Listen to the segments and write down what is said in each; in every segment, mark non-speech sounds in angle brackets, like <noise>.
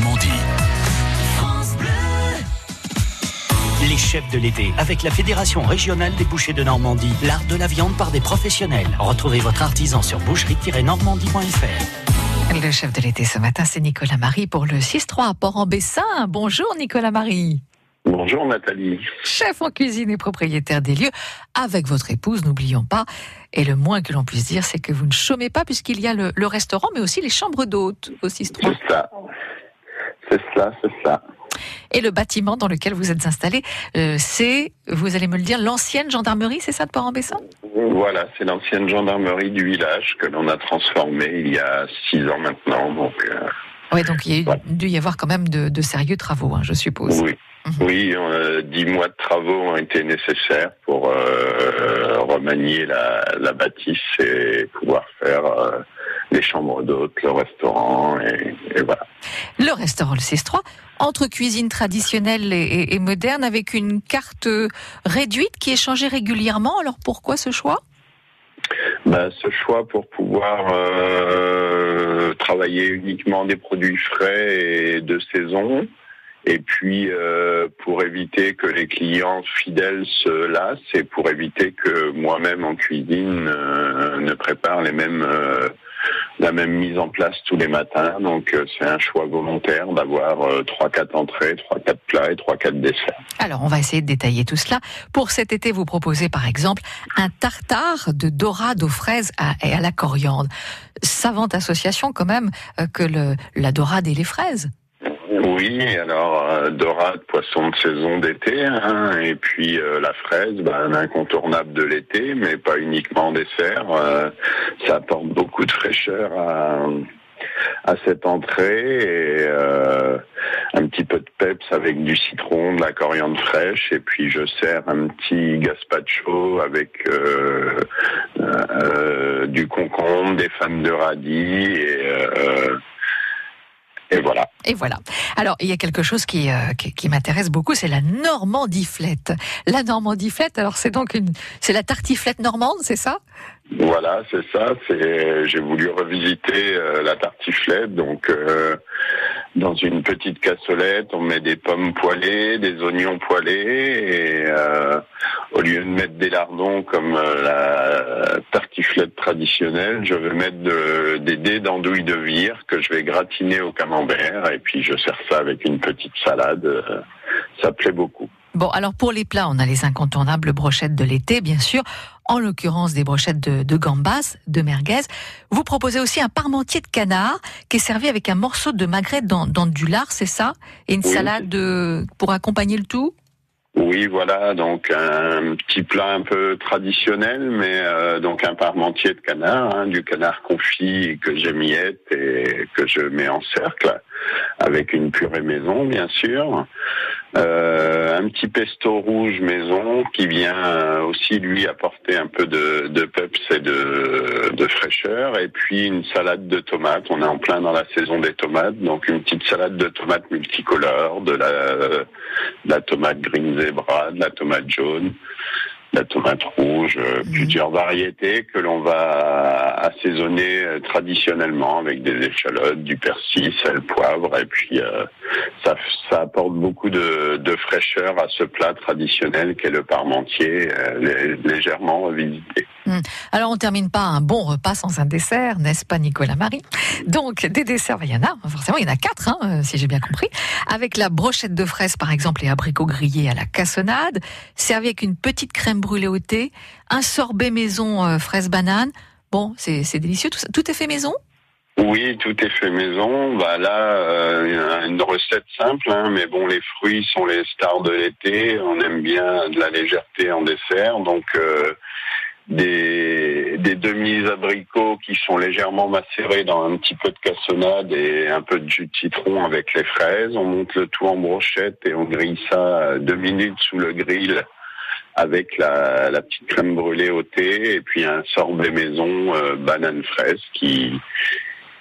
Normandie. Les chefs de l'été, avec la Fédération régionale des bouchers de Normandie, l'art de la viande par des professionnels. Retrouvez votre artisan sur boucherie-normandie.fr. Le chef de l'été ce matin, c'est Nicolas Marie pour le 6-3 à Port-en-Bessin. Bonjour Nicolas Marie. Bonjour Nathalie. Chef en cuisine et propriétaire des lieux, avec votre épouse, n'oublions pas. Et le moins que l'on puisse dire, c'est que vous ne chômez pas puisqu'il y a le, restaurant, mais aussi les chambres d'hôtes au 6-3. C'est ça. C'est ça, c'est ça. Et le bâtiment dans lequel vous êtes installé, euh, c'est, vous allez me le dire, l'ancienne gendarmerie, c'est ça de Port-en-Bessin? Voilà, c'est l'ancienne gendarmerie du village que l'on a transformée il y a six ans maintenant. Donc, euh, oui, donc il y a dû y avoir quand même de, sérieux travaux, hein, je suppose. Oui. Mhm. Oui, euh, dix mois de travaux ont été nécessaires pour remanier la, bâtisse et pouvoir faire les chambres d'hôtes, le restaurant, et, voilà. Le restaurant le 6-3, entre cuisine traditionnelle et, moderne, avec une carte réduite qui est changée régulièrement. Alors pourquoi ce choix? Bah, ce choix pour pouvoir euh, travailler uniquement des produits frais et de saison, et puis euh, pour éviter que les clients fidèles se lassent et pour éviter que moi-même en cuisine euh, ne prépare les mêmes la même mise en place tous les matins. Donc euh, c'est un choix volontaire d'avoir euh, trois quatre entrées, trois quatre plats et trois quatre desserts. Alors on va essayer de détailler tout cela. Pour cet été, vous proposez par exemple un tartare de dorade aux fraises et à la coriandre. Savante association quand même euh, que la dorade et les fraises. Oui, alors euh, dorade, poisson de saison d'été, hein, et puis euh, la fraise, ben, un incontournable de l'été, mais pas uniquement en dessert. Euh, ça apporte beaucoup de fraîcheur à, à cette entrée et un petit peu de peps avec du citron, de la coriandre fraîche, et puis je sers un petit gazpacho avec du concombre, des fans de radis et et voilà. Et voilà. Alors, il y a quelque chose qui, euh, qui, m'intéresse beaucoup, c'est la normandiflette. La normandiflette, alors c'est donc une, c'est la tartiflette normande, c'est ça? Voilà, c'est ça. C'est, j'ai voulu revisiter euh, la tartiflette, donc euh, dans une petite cassolette, on met des pommes poêlées, des oignons poêlés, et euh, au lieu de mettre des lardons comme euh, la tartiflette traditionnelle, je vais mettre des dés d'andouille de vire que je vais gratiner au camembert, et puis je sers ça avec une petite salade. Euh, ça plaît beaucoup. Bon, alors pour les plats, on a les incontournables brochettes de l'été, bien sûr. En l'occurrence des brochettes de, gambas, de merguez. Vous proposez aussi un parmentier de canard qui est servi avec un morceau de magret dans, du lard, c'est ça? Et une salade pour accompagner le tout? Oui, voilà, donc un petit plat un peu traditionnel, mais euh, donc un parmentier de canard, hein, du canard confit que j'émiette et que je mets en cercle, avec une purée maison, bien sûr. Euh, un petit pesto rouge maison qui vient aussi lui apporter un peu de, de peps et de, de, fraîcheur. Et puis une salade de tomates. On est en plein dans la saison des tomates, donc une petite salade de tomates multicolores, de la, de la tomate green zebra, de la tomate jaune, la tomate rouge, euh, mhm. plusieurs variétés que l'on va assaisonner euh, traditionnellement avec des échalotes, du persil, sel, poivre, et puis euh, ça, ça, apporte beaucoup de, de, fraîcheur à ce plat traditionnel qu'est le parmentier, légèrement revisité. Hmm. Alors on termine pas un bon repas sans un dessert, n'est-ce pas Nicolas Marie? Donc des desserts, il y en a, forcément il y en a quatre, hein, si j'ai bien compris, avec la brochette de fraises par exemple et abricots grillés à la cassonade, servi avec une petite crème brûlée au thé, un sorbet maison euh, fraise banane. Bon, c'est délicieux, tout, est fait maison? Oui, tout est fait maison. Bah là, euh, une recette simple, hein, mais bon, les fruits sont les stars de l'été. On aime bien de la légèreté en dessert, donc euh, des, des demi-abricots qui sont légèrement macérés dans un petit peu de cassonade et un peu de jus de citron avec les fraises. On monte le tout en brochette et on grille ça deux minutes sous le grill avec la, la petite crème brûlée au thé et puis un sorbet maison euh, banane fraise qui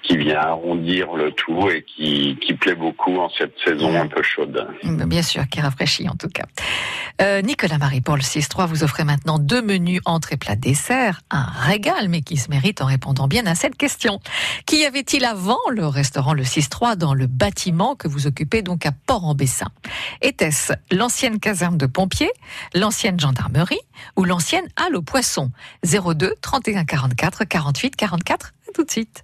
qui vient arrondir le tout et qui, qui plaît beaucoup en cette saison un peu chaude. Bien sûr, qui rafraîchit en tout cas. Euh, Nicolas Marie pour le 6-3, vous offrez maintenant deux menus entrée plat dessert, un régal mais qui se mérite en répondant bien à cette question. Qu'y avait-il avant le restaurant le 6-3 dans le bâtiment que vous occupez donc à Port-en-Bessin? Était-ce l'ancienne caserne de pompiers, l'ancienne gendarmerie ou l'ancienne halle aux poissons? 02 31 44 48 44 tout de suite.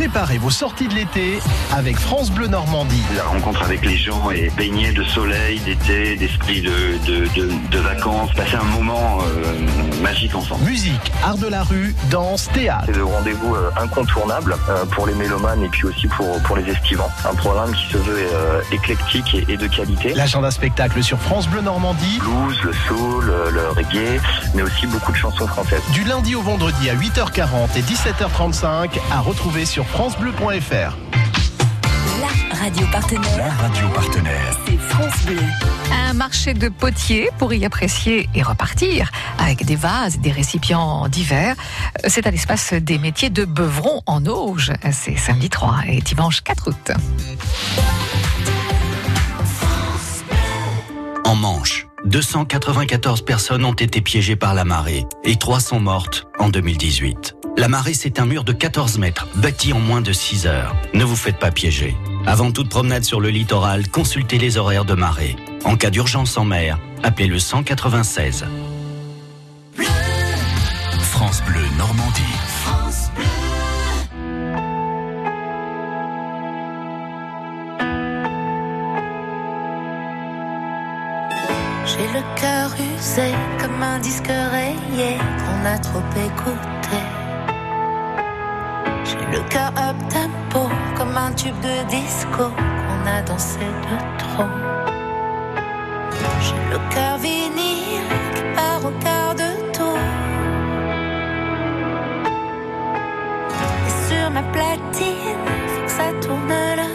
Préparez vos sorties de l'été avec France Bleu Normandie. La rencontre avec les gens et baigner de soleil, d'été, d'esprit de, de, vacances, passer un moment euh, magique ensemble. Musique, art de la rue, danse, théâtre. C'est le rendez-vous euh, incontournable euh, pour les mélomanes et puis aussi pour, pour les estivants. Un programme qui se veut éclectique et, de qualité. L'agenda spectacle sur France Bleu Normandie. Blues, le soul, le reggae, mais aussi beaucoup de chansons françaises. Du lundi au vendredi à 8h40 et 17h35 à retrouver sur francebleu.fr. La radio partenaire. La radio partenaire. C'est France Bleu. Un marché de potiers pour y apprécier et repartir avec des vases, des récipients divers. C'est à l'espace des métiers de Beuvron en Auge. C'est samedi 3 et dimanche 4 août. En Manche, 294 personnes ont été piégées par la marée et 3 sont mortes en 2018. La marée, c'est un mur de 14 mètres, bâti en moins de 6 heures. Ne vous faites pas piéger. Avant toute promenade sur le littoral, consultez les horaires de marée. En cas d'urgence en mer, appelez le 196. France Bleu Normandie. J'ai le cœur usé comme un disque rayé qu'on a trop écouté. J'ai le cœur up tempo comme un tube de disco qu'on a dansé de trop. J'ai le cœur vinyle qui part au quart de tour. Et sur ma platine, faut que ça tourne là.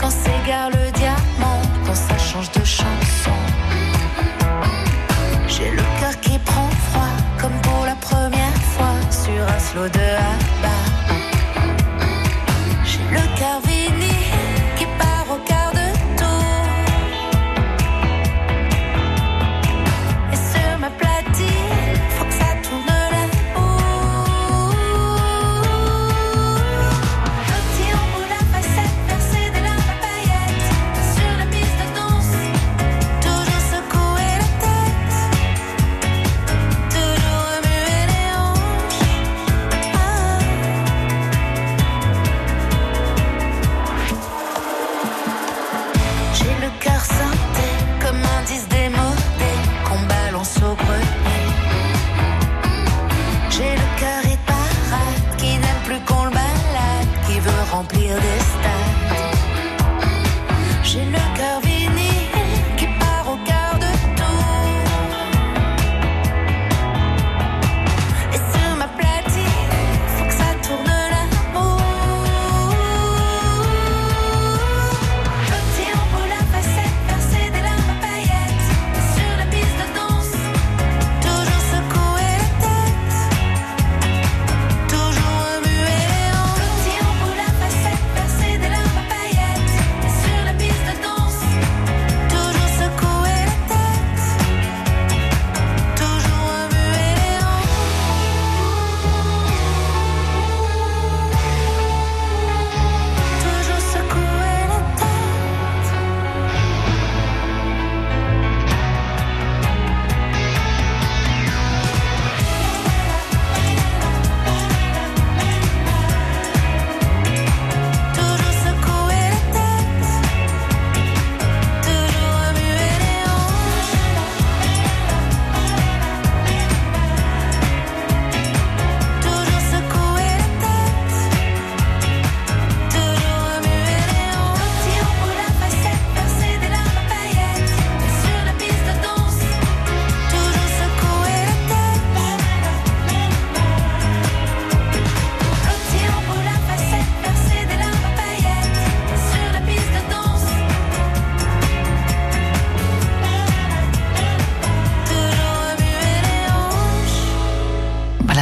Quand s'égare le diamant, quand ça change de chanson. J'ai le cœur qui prend froid, comme pour la première fois sur un slow de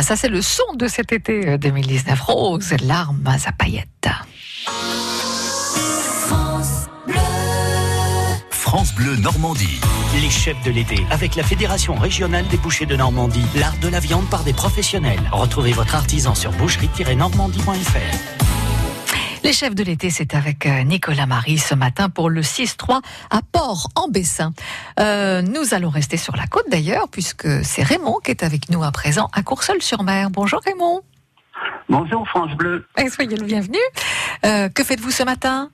Ça, c'est le son de cet été euh, 2019. Rose, larmes à paillettes. France Bleu. France Bleu Normandie. Les chefs de l'été avec la Fédération régionale des bouchers de Normandie. L'art de la viande par des professionnels. Retrouvez votre artisan sur boucherie-normandie.fr. Les chefs de l'été, c'est avec euh, Nicolas Marie ce matin pour le 6-3 à Port-en-Bessin. Euh, nous allons rester sur la côte d'ailleurs, puisque c'est Raymond qui est avec nous à présent à Courseul-sur-Mer. Bonjour Raymond. Bonjour France Bleu. Et soyez le bienvenu. Euh, que faites-vous ce matin?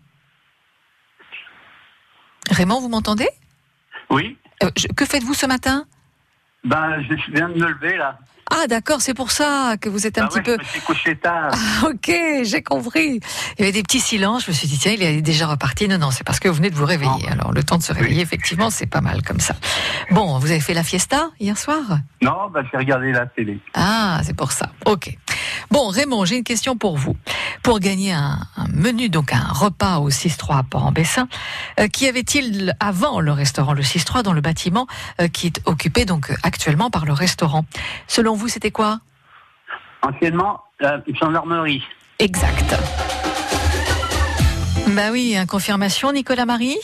Raymond, vous m'entendez? Oui, Euh, je- Que faites-vous ce matin? Ben je viens de me lever là. Ah d'accord, c'est pour ça que vous êtes un Ah petit ouais, peu... Je me suis couché tard. Ah, ok, j'ai compris. Il y avait des petits silences. Je me suis dit, tiens, il est déjà reparti. Non, non, c'est parce que vous venez de vous réveiller. Non. Alors, le temps de se réveiller, Oui. effectivement, c'est pas mal comme ça. Bon, vous avez fait la fiesta hier soir? Non, ben j'ai regardé la télé. Ah, c'est pour ça. Ok. Bon, Raymond, j'ai une question pour vous. Pour gagner un, un menu, donc un repas au 6-3 à Port-en-Bessin, euh, qu'y avait-il avant le restaurant le 6-3 dans le bâtiment euh, qui est occupé donc actuellement par le restaurant? Selon vous, c'était quoi? Anciennement, la gendarmerie. Exact. Bah oui, hein, confirmation, Nicolas Marie?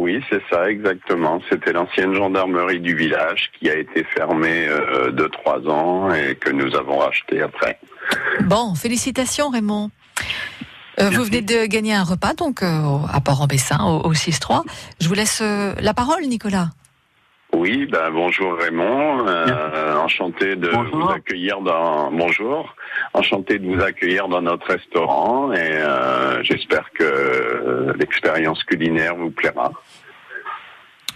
Oui, c'est ça, exactement. C'était l'ancienne gendarmerie du village qui a été fermée euh, de trois ans et que nous avons racheté après. Bon, félicitations Raymond. Euh, vous venez de gagner un repas donc euh, à Port-en-Bessin au, au 6-3. Je vous laisse la parole, Nicolas. Oui, ben bonjour Raymond, euh, enchanté de Bonjour. vous accueillir dans bonjour, enchanté de vous accueillir dans notre restaurant et euh, j'espère que l'expérience culinaire vous plaira.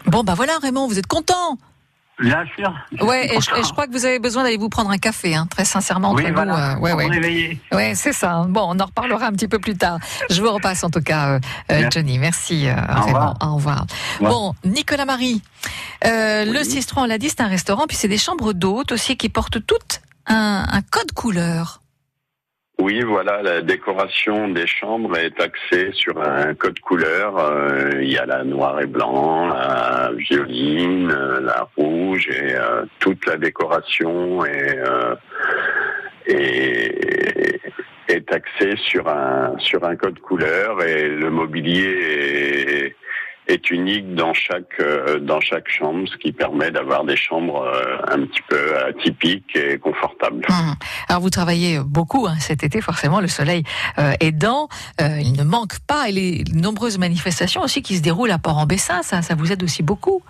Bon, bah voilà Raymond, vous êtes content Bien sûr. Ouais, et je, et je crois que vous avez besoin d'aller vous prendre un café, hein, très sincèrement entre Oui, nous. voilà, euh, ouais, ouais. Ouais, c'est ça. Bon, on en reparlera un petit peu plus tard. Je vous repasse en tout cas, euh, euh. Johnny. Merci, euh, Raymond. revoir. Au revoir. Bon, Nicolas Marie, euh, le. 6-3, on l'a dit, c'est un restaurant, puis c'est des chambres d'hôtes aussi qui portent toutes un, un code couleur. Oui, voilà, la décoration des chambres est axée sur un code couleur. Euh, il y a la noir et blanc, la violine, euh, la rouge et euh, toute la décoration est, est, est axée sur un sur un code couleur et le mobilier est, est unique dans chaque euh, dans chaque chambre, ce qui permet d'avoir des chambres euh, un petit peu atypiques et confortables. Hum. Alors vous travaillez beaucoup hein, cet été, forcément, le soleil euh, aidant. Euh, il ne manque pas, et les nombreuses manifestations aussi qui se déroulent à Port-en-Bessin, ça, ça vous aide aussi beaucoup.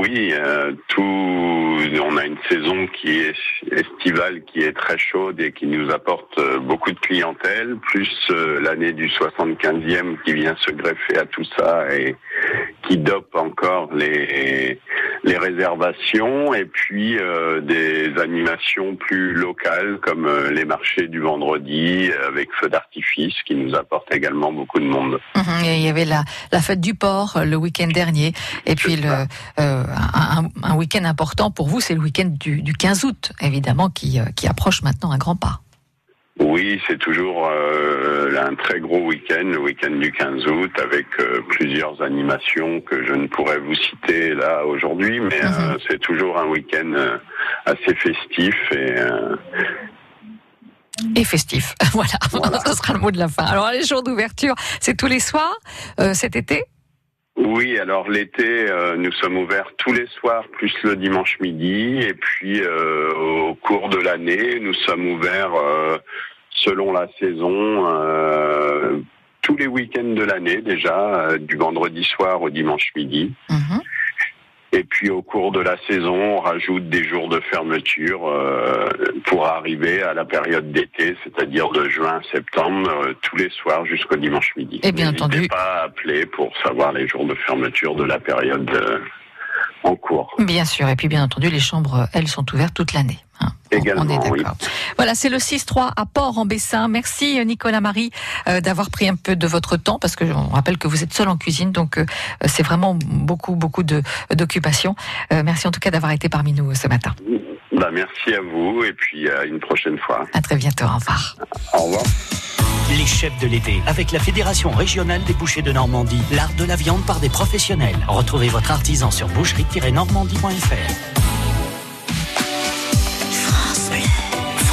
Oui, euh, tout. On a une saison qui est estivale, qui est très chaude et qui nous apporte euh, beaucoup de clientèle, plus euh, l'année du 75e qui vient se greffer à tout ça et qui dope encore les les réservations et puis euh, des animations plus locales comme les marchés du vendredi avec feu d'artifice qui nous apportent également beaucoup de monde. Mhm, et il y avait la, la fête du port le week-end dernier, et puis le, un, un week-end important pour vous, c'est le week-end du, du 15 août, évidemment, qui, euh, qui approche maintenant à grands pas. Oui, c'est toujours euh, un très gros week-end, le week-end du 15 août, avec euh, plusieurs animations que je ne pourrais vous citer là aujourd'hui, mais euh, c'est toujours un week-end assez festif et Et festif, <laughs> voilà, Voilà. <laughs> ce sera le mot de la fin. Alors les jours d'ouverture, c'est tous les soirs cet été? Oui. Alors l'été, euh, nous sommes ouverts tous les soirs, plus le dimanche midi, et puis euh, au cours de l'année, nous sommes ouverts euh, selon la saison. tous les week-ends de l'année déjà, du vendredi soir au dimanche midi. Mhm. Puis au cours de la saison, on rajoute des jours de fermeture euh, pour arriver à la période d'été, c'est-à-dire de juin à septembre, euh, tous les soirs jusqu'au dimanche midi. Et bien N'hésitez entendu- pas à appeler pour savoir les jours de fermeture de la période euh, en cours. Bien sûr, et puis bien entendu, les chambres, elles, sont ouvertes toute l'année. Hein. Également, on est oui. d'accord. Voilà, c'est le 6-3 à Port-en-Bessin. Merci euh, Nicolas Marie euh, d'avoir pris un peu de votre temps, parce que on rappelle que vous êtes seul en cuisine, donc euh, c'est vraiment beaucoup, beaucoup de d'occupation. Euh, merci en tout cas d'avoir été parmi nous ce matin. Bah, merci à vous et puis à une prochaine fois. À très bientôt, au revoir. Au revoir. Les chefs de l'été avec la Fédération régionale des bouchers de Normandie. L'art de la viande par des professionnels. Retrouvez votre artisan sur boucherie-normandie.fr.